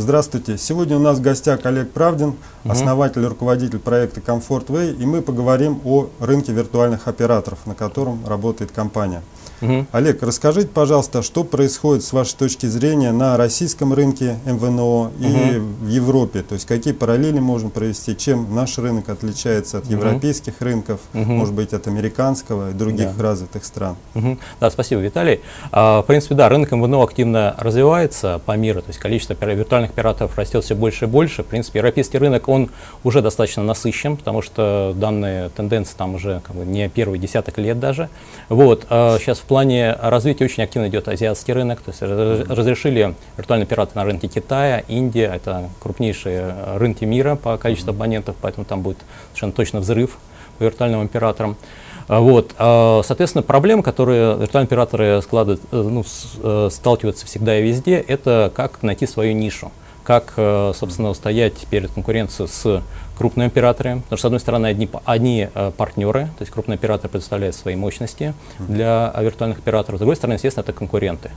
Здравствуйте. Сегодня у нас в гостях Олег Правдин, основатель и руководитель проекта Comfort Way, и мы поговорим о рынке виртуальных операторов, на котором работает компания. Угу. Олег, расскажите, пожалуйста, что происходит с вашей точки зрения на российском рынке МВНО и угу. в Европе? То есть какие параллели можем провести? Чем наш рынок отличается от угу. европейских рынков, угу. может быть, от американского и других да. развитых стран? Угу. Да, спасибо, Виталий. А, в принципе, да, рынок МВНО активно развивается по миру, то есть количество виртуальных операторов растет все больше и больше. В принципе, европейский рынок, он уже достаточно насыщен, потому что данные тенденции там уже как бы, не первый десяток лет даже. Вот, а сейчас в плане развития очень активно идет азиатский рынок, то есть разрешили виртуальные операторы на рынке Китая, Индия, это крупнейшие рынки мира по количеству абонентов, поэтому там будет совершенно точно взрыв по виртуальным операторам. А, вот, а, соответственно, проблемы, которые виртуальные операторы э, ну, э, сталкиваются всегда и везде, это как найти свою нишу как, э, собственно, устоять перед конкуренцией с крупными операторами. Потому что, с одной стороны, одни, одни партнеры, то есть крупные операторы предоставляют свои мощности для виртуальных операторов. С другой стороны, естественно, это конкуренты.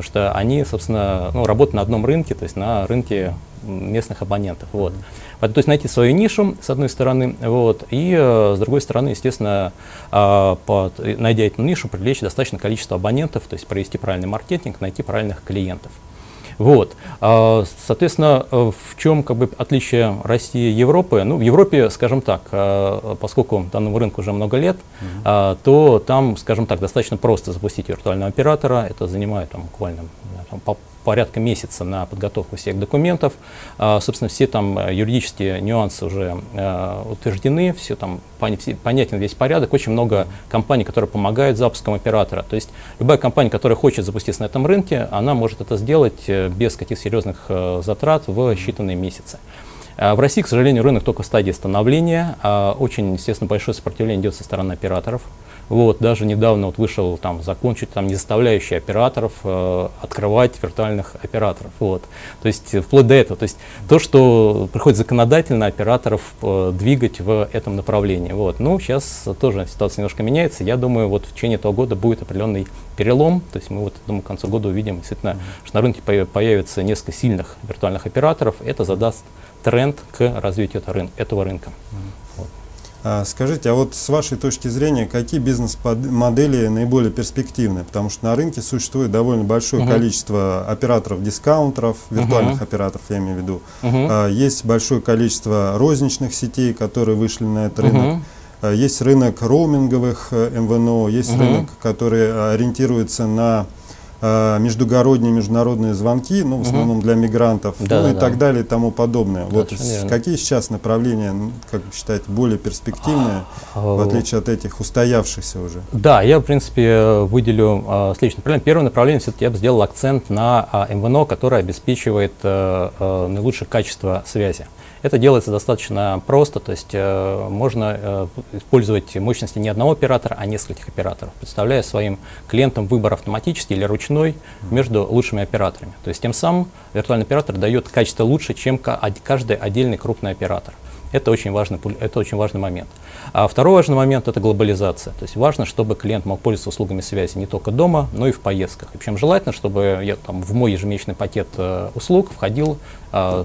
Потому что они, собственно, ну, работают на одном рынке, то есть на рынке местных абонентов. Вот. То есть найти свою нишу, с одной стороны, вот, и э, с другой стороны, естественно, под, найдя эту нишу, привлечь достаточное количество абонентов, то есть провести правильный маркетинг, найти правильных клиентов. Вот. А, соответственно, э, в чем как бы, отличие России и Европы? Ну, в Европе, скажем так, а, поскольку данному рынку уже много лет, mm-hmm. то там, скажем так, достаточно просто запустить виртуального оператора. Это занимает там, буквально там, порядка месяца на подготовку всех документов. А, собственно, все там э, юридические нюансы уже а, утверждены, все там понятен весь порядок. Очень много компаний, которые помогают запуском оператора. То есть любая компания, которая хочет запуститься на этом рынке, она может это сделать э, без каких-то серьезных э, затрат в считанные месяцы. В России, к сожалению, рынок только в стадии становления. Очень, естественно, большое сопротивление идет со стороны операторов. Вот, даже недавно вот вышел там закон, чуть там не заставляющий операторов э, открывать виртуальных операторов. Вот. То есть вплоть до этого. То есть то, что приходит законодательно операторов э, двигать в этом направлении. Вот. Ну, сейчас тоже ситуация немножко меняется. Я думаю, вот в течение этого года будет определенный перелом. То есть мы вот, думаю, к концу года увидим действительно, что на рынке появится несколько сильных виртуальных операторов. Это задаст тренд к развитию этого рынка. А, скажите, а вот с вашей точки зрения, какие бизнес-модели наиболее перспективны? Потому что на рынке существует довольно большое uh-huh. количество операторов-дискаунтеров, виртуальных uh-huh. операторов, я имею в виду. Uh-huh. Есть большое количество розничных сетей, которые вышли на этот рынок. Uh-huh. Есть рынок роуминговых э, МВНО, есть uh-huh. рынок, который ориентируется на междугородние, международные звонки, ну, в основном угу. для мигрантов, да, ну да, и да. так далее и тому подобное. Да, вот какие сейчас направления, как вы считаете, более перспективные, а, в отличие от этих устоявшихся уже? Да, я, в принципе, выделю а, следующее направление. Первое направление, все-таки я бы сделал акцент на а, МВНО, которое обеспечивает а, а, наилучшее качество связи. Это делается достаточно просто, то есть э, можно э, использовать мощности не одного оператора, а нескольких операторов, представляя своим клиентам выбор автоматический или ручной между лучшими операторами. То есть тем самым виртуальный оператор дает качество лучше, чем каждый отдельный крупный оператор. Это очень важный, это очень важный момент. А второй важный момент – это глобализация. То есть важно, чтобы клиент мог пользоваться услугами связи не только дома, но и в поездках. И причем желательно, чтобы я, там, в мой ежемесячный пакет э, услуг входил э,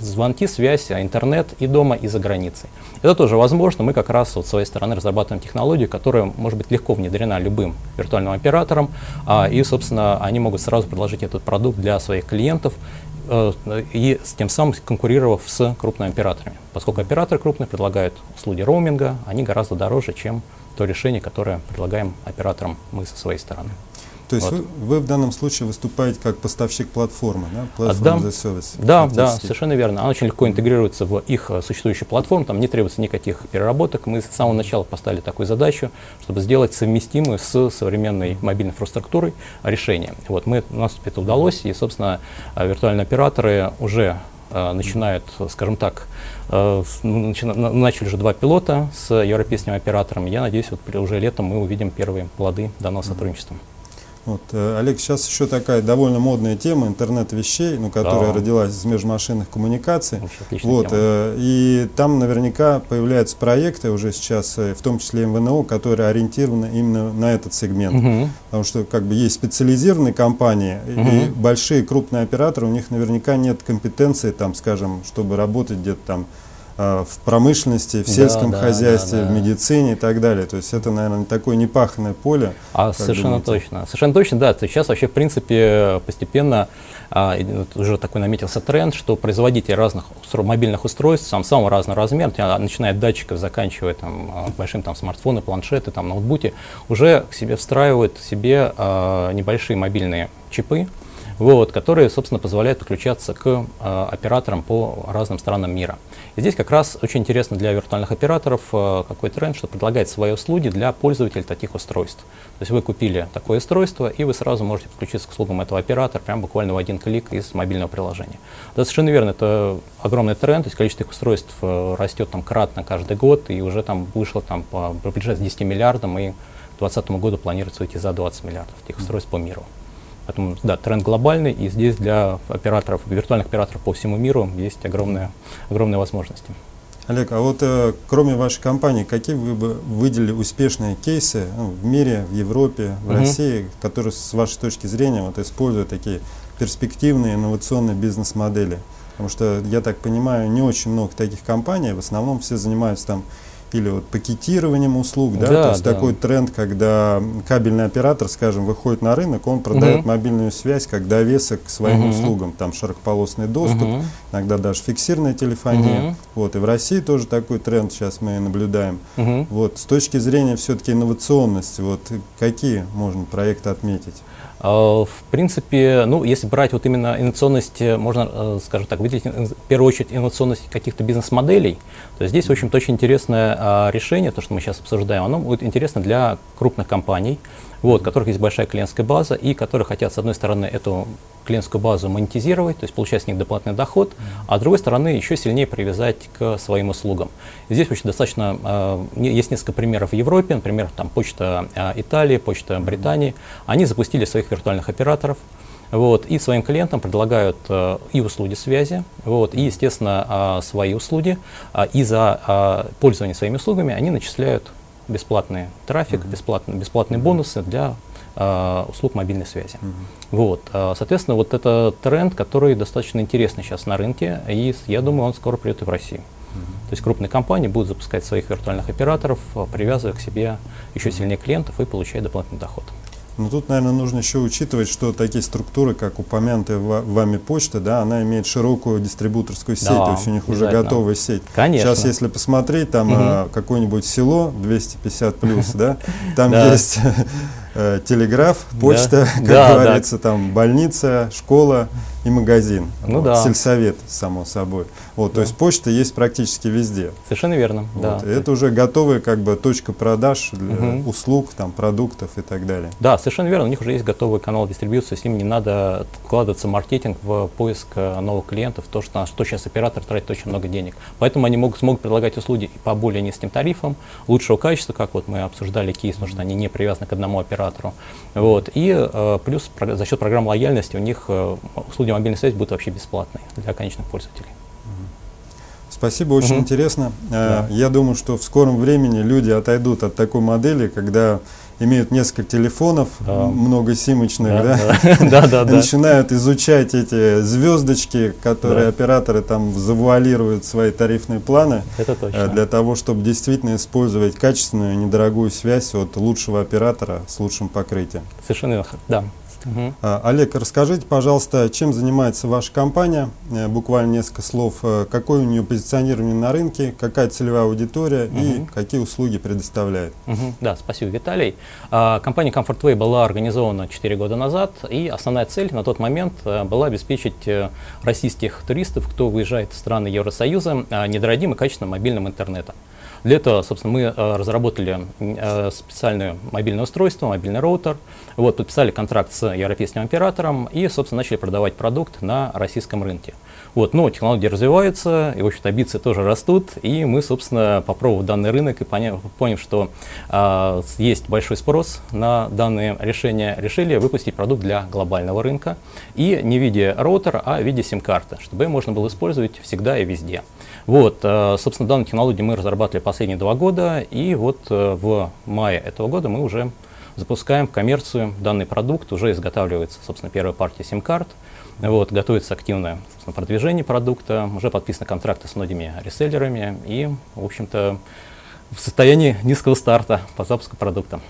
звонки, связь, а, интернет и дома, и за границей. Это тоже возможно. Мы как раз вот, с своей стороны разрабатываем технологию, которая может быть легко внедрена любым виртуальным оператором, э, и, собственно, они могут сразу предложить этот продукт для своих клиентов и с тем самым конкурировав с крупными операторами. Поскольку операторы крупные предлагают услуги роуминга, они гораздо дороже, чем то решение, которое предлагаем операторам мы со своей стороны. То есть вот. вы, вы в данном случае выступаете как поставщик платформы, да? Platform да, service. Да, да, совершенно верно. Она очень легко интегрируется в их э, существующую платформу, там не требуется никаких переработок. Мы с самого начала поставили такую задачу, чтобы сделать совместимую с современной мобильной инфраструктурой решение. Вот мы, у нас это удалось, и, собственно, э, виртуальные операторы уже э, начинают, скажем так, ну, начали уже два пилота с европейскими операторами. Я надеюсь, вот уже летом мы увидим первые плоды данного сотрудничества. Вот, э, Олег, сейчас еще такая довольно модная тема интернет вещей, ну, которая Да. родилась из межмашинных коммуникаций. Отличная Вот, э, и там наверняка появляются проекты уже сейчас, э, в том числе МВНО, которые ориентированы именно на этот сегмент. Мгм. Потому что как бы есть специализированные компании и Мгм. большие крупные операторы, у них наверняка нет компетенции, там, скажем, чтобы работать где-то там в промышленности, в Да, сельском да, хозяйстве, да, в да. медицине и так далее. То есть это, наверное, такое непаханное поле. А совершенно думаете? точно. Совершенно точно, да. Сейчас вообще, в принципе, постепенно а, уже такой наметился тренд, что производители разных мобильных устройств, сам самого разного размера, начиная от датчиков, заканчивая там, а, большим там, смартфоны, планшеты, там, ноутбуки, уже к себе встраивают в себе а, небольшие мобильные чипы, вот, которые, собственно, позволяют подключаться к а, операторам по разным странам мира. И здесь как раз очень интересно для виртуальных операторов а, какой тренд, что предлагает свои услуги для пользователей таких устройств. То есть вы купили такое устройство, и вы сразу можете подключиться к услугам этого оператора прямо буквально в один клик из мобильного приложения. Да, совершенно верно, это огромный тренд, то есть количество их устройств э, растет там кратно каждый год, и уже там вышло там приближается к 10 миллиардам, и к 2020 году планируется выйти за 20 миллиардов этих устройств по миру. Поэтому, да, тренд глобальный, и здесь для операторов, виртуальных операторов по всему миру есть огромные, огромные возможности. Олег, а вот э, кроме вашей компании, какие вы бы выделили успешные кейсы ну, в мире, в Европе, в Мгм. России, которые с вашей точки зрения вот, используют такие перспективные инновационные бизнес-модели? Потому что, я так понимаю, не очень много таких компаний, в основном все занимаются там или вот пакетированием услуг, да, Да, то есть да. такой тренд, когда кабельный оператор, скажем, выходит на рынок, он продает Мгм. мобильную связь как довесок к своим Мгм. услугам, там широкополосный доступ, Мгм. иногда даже фиксированная телефония. Мгм. Вот, и в России тоже такой тренд сейчас мы наблюдаем. Мгм. Вот, с точки зрения все-таки инновационности, вот какие можно проекты отметить? А, В принципе, ну, если брать вот именно инновационность, э, можно, э, скажем так, выделить ин- в первую очередь инновационность каких-то бизнес-моделей, то здесь, в общем-то, очень интересное а, решение, то, что мы сейчас обсуждаем, оно будет интересно для крупных компаний, вот, у которых есть большая клиентская база и которые хотят, с одной стороны, эту клиентскую базу монетизировать, то есть получать с них дополнительный доход, а с другой стороны, еще сильнее привязать к своим услугам. И здесь очень достаточно, э, есть несколько примеров в Европе, например, там почта э, Италии, почта Британии, они запустили своих виртуальных операторов, вот, и своим клиентам предлагают э, и услуги связи, вот, и, естественно, а, свои услуги, а, и за а, пользование своими услугами они начисляют бесплатный трафик, бесплатные, бесплатные бонусы для а, услуг мобильной связи. Вот, а, соответственно, вот это тренд, который достаточно интересный сейчас на рынке, и я думаю, он скоро придет и в Россию. То есть крупные компании будут запускать своих виртуальных операторов, а, привязывая к себе еще сильнее клиентов и получая дополнительный доход. Ну тут, наверное, нужно еще учитывать, что такие структуры, как упомянутая ва- вами почта, да, она имеет широкую дистрибуторскую сеть, Да, то есть у них уже готовая сеть. Конечно. Сейчас, если посмотреть, там а, какое-нибудь село 250 плюс, да, там есть э, телеграф, почта, как Да, да. говорится, там больница, школа и магазин. Ну Вот, да. Сельсовет, само собой. Вот, то Да. есть почта есть практически везде. Совершенно верно. да. Вот, и это уже готовая как бы точка продаж для Мгм. услуг, там, продуктов и так далее. Да, совершенно верно. У них уже есть готовый канал дистрибьюции, с ним не надо вкладываться в маркетинг, в поиск э, новых клиентов, то, что, на что сейчас оператор тратит очень много денег. Поэтому они могут, смогут предлагать услуги по более низким тарифам, лучшего качества, как вот мы обсуждали кейс, потому что они не привязаны к одному оператору. Вот. И э, плюс за счет программ лояльности у них э, услуги мобильной связи будут вообще бесплатные для конечных пользователей. Спасибо, очень Мгм. интересно. Э, Да. Я думаю, что в скором времени люди отойдут от такой модели, когда имеют несколько телефонов, Да. м, много симочных, да, да, да, да, и да. начинают изучать эти звездочки, которые Да. операторы там завуалируют свои тарифные планы, Это э, точно. для того, чтобы действительно использовать качественную, недорогую связь от лучшего оператора с лучшим покрытием. Совершенно верно. Да. А, Олег, расскажите, пожалуйста, чем занимается ваша компания? Э, Буквально несколько слов. Э, Какое у нее позиционирование на рынке, какая целевая аудитория и Мгм. какие услуги предоставляет? Мгм. Да, спасибо, Виталий. А, Компания Comfortway была организована 4 года назад, и основная цель на тот момент э, была обеспечить российских туристов, кто выезжает в страны Евросоюза, недорогим и качественным мобильным интернетом. Для этого, собственно, мы э, разработали э, специальное мобильное устройство, мобильный роутер, вот, подписали контракт с европейским оператором и, собственно, начали продавать продукт на российском рынке. Вот, но технологии развиваются, и, в общем-то, амбиции тоже растут, и мы, собственно, попробовав данный рынок и поняв, поняв что э, есть большой спрос на данные решения, решили выпустить продукт для глобального рынка, и не в виде роутера, а в виде сим-карты, чтобы ее можно было использовать всегда и везде. Вот, э, собственно, данную технологию мы разрабатывали последние два года, и вот э, в мае этого года мы уже запускаем в коммерцию данный продукт, уже изготавливается, собственно, первая партия сим-карт, вот, готовится активное продвижение продукта, уже подписаны контракты с многими реселлерами и, в общем-то, в состоянии низкого старта по запуску продукта.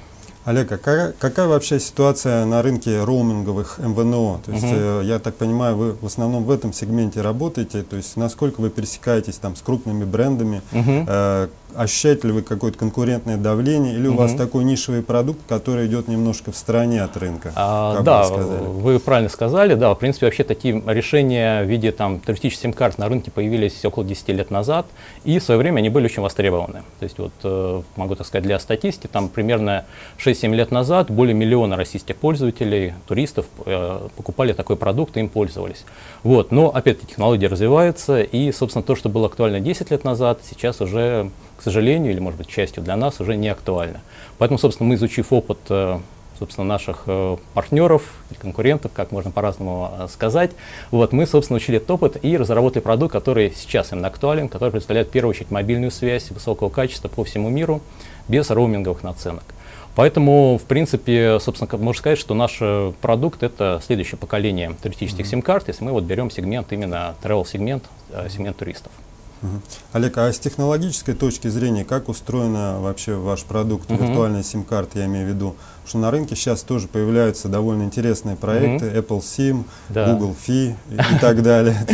Олег, а какая, какая вообще ситуация на рынке роуминговых МВНО? То есть, угу. э, я так понимаю, вы в основном в этом сегменте работаете, то есть насколько вы пересекаетесь там с крупными брендами, угу. э, ощущаете ли вы какое-то конкурентное давление, или угу. у вас такой нишевый продукт, который идет немножко в стороне от рынка? А, да, вы, вы правильно сказали, да, в принципе, вообще такие решения в виде там туристических сим-карт на рынке появились около 10 лет назад, и в свое время они были очень востребованы. То есть вот, э, могу так сказать, для статистики, там примерно 6-7 лет назад более миллиона российских пользователей, туристов э, покупали такой продукт и им пользовались. Вот, но опять-таки технологии развиваются, и, собственно, то, что было актуально 10 лет назад, сейчас уже к сожалению, или, может быть, частью для нас уже не актуально. Поэтому, собственно, мы, изучив опыт э, собственно, наших э, партнеров, конкурентов, как можно по-разному э, сказать. Вот, мы, собственно, учили этот опыт и разработали продукт, который сейчас именно актуален, который представляет, в первую очередь, мобильную связь высокого качества по всему миру, без роуминговых наценок. Поэтому, в принципе, собственно, можно сказать, что наш продукт — это следующее поколение туристических mm-hmm. сим-карт, если мы вот берем сегмент, именно travel-сегмент, сегмент туристов. Угу. Олег, а с технологической точки зрения, как устроен вообще ваш продукт, угу. виртуальная сим-карта, я имею в виду? что на рынке сейчас тоже появляются довольно интересные проекты, mm-hmm. Apple SIM, да. Google Fi и, так далее.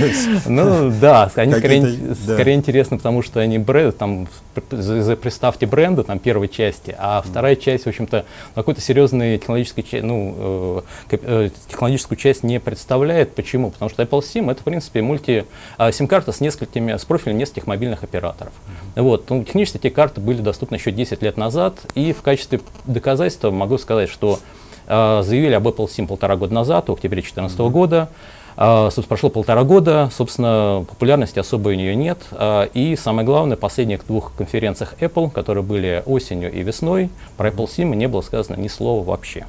Ну да, они скорее интересны, потому что они бренд, там, представьте бренды, там, первой части, а вторая часть, в общем-то, какой-то серьезной технологической, ну, э, э, технологическую часть не представляет. Почему? Потому что Apple SIM это, в принципе, мульти а, сим-карта с несколькими, с профилем нескольких мобильных операторов. Вот, ну, технически эти карты были доступны еще 10 лет назад, и в качестве доказательства могу сказать, что э, заявили об Apple SIM полтора года назад, в октябре 2014 mm-hmm. года. Uh, собственно, прошло полтора года, собственно, популярности особой у нее нет. Uh, и самое главное, в последних двух конференциях Apple, которые были осенью и весной, про Apple SIM не было сказано ни слова вообще.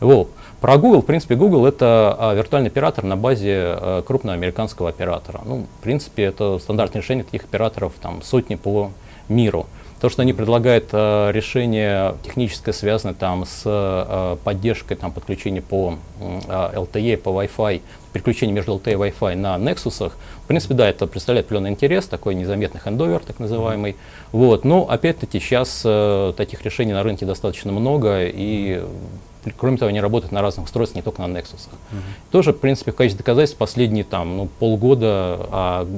Вот. Про Google, в принципе, Google это uh, виртуальный оператор на базе крупного американского оператора. Ну, в принципе, это стандартное решение таких операторов, там, сотни по миру. То, что они предлагают э, решение техническое, связанное там, с э, поддержкой там, подключения по э, LTE, по Wi-Fi, переключение между LTE и Wi-Fi на Nexus, в принципе, да, это представляет определенный интерес, такой незаметный хендовер, так называемый. Вот. Но, опять-таки, сейчас э, таких решений на рынке достаточно много, и Кроме того, они работают на разных устройствах, не только на Nexus. Uh-huh. Тоже, в принципе, в качестве доказательств последние там, ну, полгода а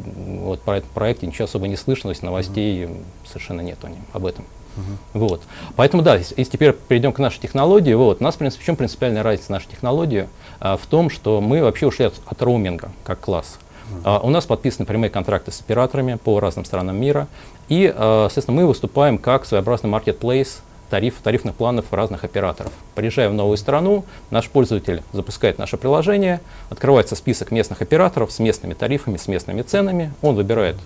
вот про этот проект ничего особо не слышно, то есть новостей uh-huh. совершенно нет об этом. Uh-huh. Вот. Поэтому, да, если, если теперь перейдем к нашей технологии, вот, у нас, в принципе, в чем принципиальная разница нашей технологии? А, в том, что мы вообще ушли от, от роуминга как класс. Uh-huh. А, у нас подписаны прямые контракты с операторами по разным странам мира, и, а, соответственно, мы выступаем как своеобразный marketplace тариф, тарифных планов разных операторов. Приезжая в новую страну, наш пользователь запускает наше приложение, открывается список местных операторов с местными тарифами, с местными ценами, он выбирает,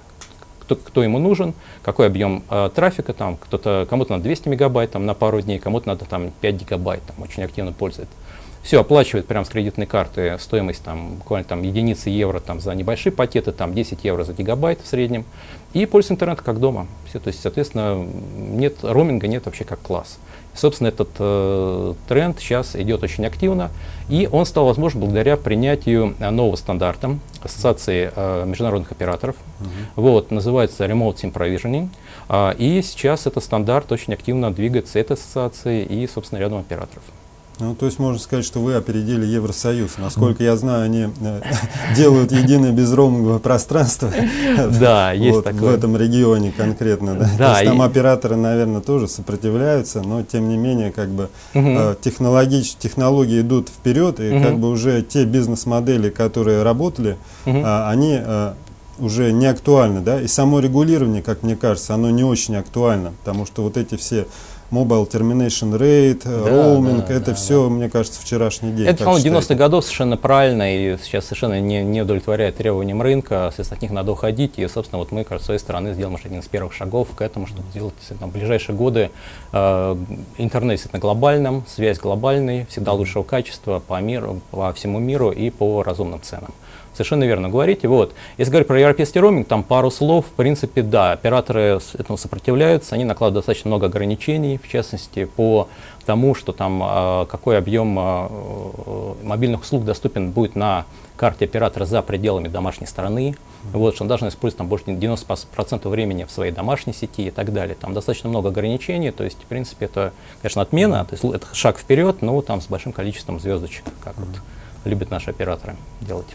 кто, ему нужен, какой объем э, трафика, там, кто-то, кому-то надо 200 мегабайт там, на пару дней, кому-то надо там, 5 гигабайт, там, очень активно пользуется. Все, оплачивает прямо с кредитной карты стоимость там, буквально там, единицы евро там, за небольшие пакеты, там 10 евро за гигабайт в среднем. И пользуется интернетом как дома. Все, то есть, соответственно, нет роуминга, нет вообще как класс. Собственно, этот э, тренд сейчас идет очень активно, и он стал возможен благодаря принятию э, нового стандарта Ассоциации э, международных операторов. Uh-huh. Вот, называется Remote SIM Provisioning. Э, и сейчас этот стандарт очень активно двигается этой ассоциацией и, собственно, рядом операторов. Ну, то есть можно сказать, что вы опередили Евросоюз. Насколько я знаю, они э, делают единое безроуминговое пространство да, есть такое. в этом регионе конкретно. Да? Да, то есть там операторы, наверное, тоже сопротивляются, но тем не менее, как бы угу. технологии, технологии идут вперед, и угу. как бы уже те бизнес-модели, которые работали, угу. они э, уже не актуальны, да, и само регулирование, как мне кажется, оно не очень актуально, потому что вот эти все Mobile Termination Rate, да, роуминг, да, это да, все, да. мне кажется, вчерашний день. Это, по-моему, 90-х годов совершенно правильно и сейчас совершенно не, не удовлетворяет требованиям рынка, соответственно, от них надо уходить, и, собственно, вот мы, кажется, с своей стороны сделаем один из первых шагов к этому, чтобы сделать в ближайшие годы э, интернет действительно глобальным, связь глобальной, всегда лучшего качества по миру, по всему миру и по разумным ценам. Совершенно верно говорите. Вот. Если говорить про европейский роуминг, там пару слов. В принципе, да, операторы этому сопротивляются, они накладывают достаточно много ограничений, в частности, по тому, что там э, какой объем э, мобильных услуг доступен будет на карте оператора за пределами домашней страны, вот, что он должен использовать там больше 90% времени в своей домашней сети и так далее. Там достаточно много ограничений, то есть, в принципе, это, конечно, отмена, то есть это шаг вперед, но там с большим количеством звездочек, как вот любят наши операторы делать.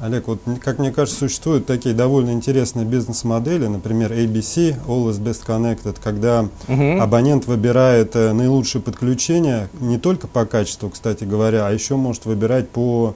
Олег, вот как мне кажется, существуют такие довольно интересные бизнес-модели, например, ABC, Always Best Connected, когда угу. абонент выбирает э, наилучшее подключение не только по качеству, кстати говоря, а еще может выбирать по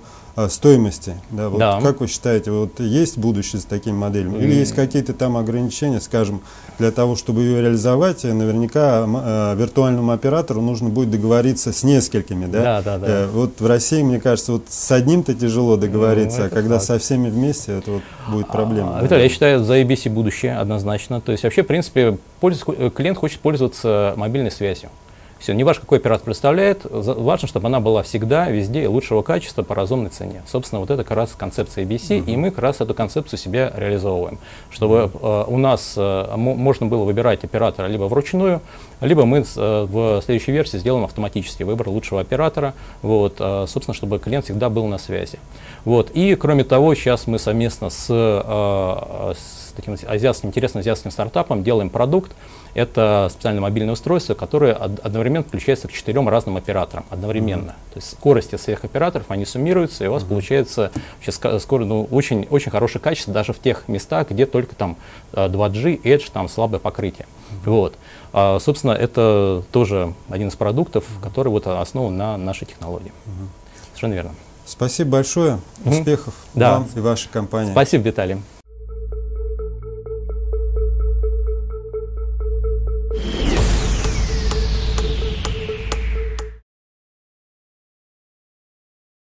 стоимости. Да, вот да. Как вы считаете, вот есть будущее с такими моделями? Или есть какие-то там ограничения, скажем, для того, чтобы ее реализовать, наверняка э, виртуальному оператору нужно будет договориться с несколькими. Да? Да, да, да. Э, вот в России, мне кажется, вот с одним-то тяжело договориться, ну, а когда факт. со всеми вместе, это вот будет проблема. А, Виталий, я считаю, за ABC будущее однозначно. То есть вообще, в принципе, клиент хочет пользоваться мобильной связью. Все, не важно, какой оператор представляет, важно, чтобы она была всегда, везде и лучшего качества по разумной цене. Собственно, вот это как раз концепция ABC, uh-huh. и мы как раз эту концепцию себя реализовываем. Чтобы uh-huh. э, у нас э, можно было выбирать оператора либо вручную, либо мы э, в следующей версии сделаем автоматический выбор лучшего оператора, вот, э, собственно, чтобы клиент всегда был на связи. Вот. И, кроме того, сейчас мы совместно с, э, с таким азиатским, интересным азиатским стартапом делаем продукт, это специальное мобильное устройство, которое одновременно включается к четырем разным операторам одновременно. Mm-hmm. То есть скорости всех операторов, они суммируются, и у вас mm-hmm. получается вообще скоро, ну, очень, очень хорошее качество даже в тех местах, где только там 2G, э, Edge, там слабое покрытие. Mm-hmm. Вот. А, собственно, это тоже один из продуктов, который вот основан на нашей технологии. Mm-hmm. Совершенно верно. Спасибо большое. Успехов mm-hmm. вам да. и вашей компании. Спасибо, Виталий.